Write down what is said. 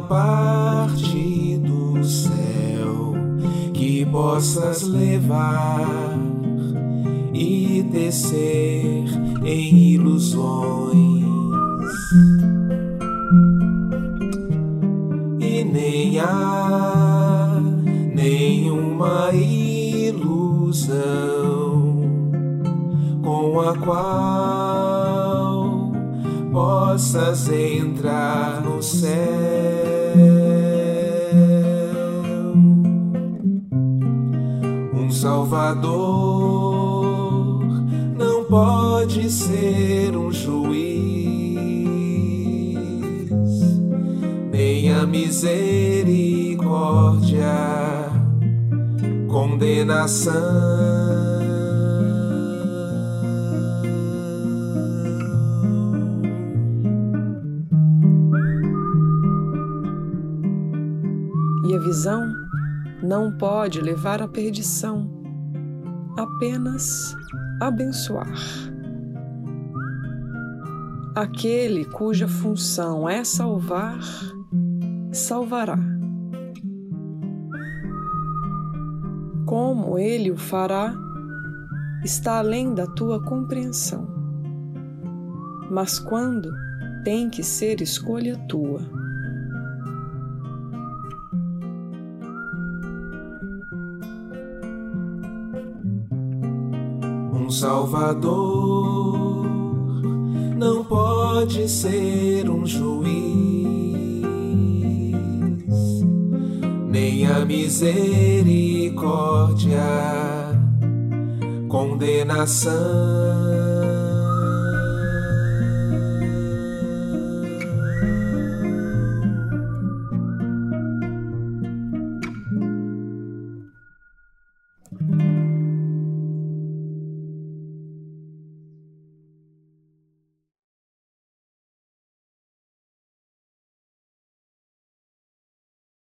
parte do céu que possas levar e descer em ilusões. E nem há nenhuma ilusão com a qual possas entrar no céu. Salvador não pode ser um juiz, nem a misericórdia, condenação. E a visão não pode levar à perdição apenas abençoar. Aquele cuja função é salvar, salvará. Como ele o fará, está além da tua compreensão. Mas quando tem que ser escolha tua. Um Salvador não pode ser um juiz, nem a misericórdia, condenação.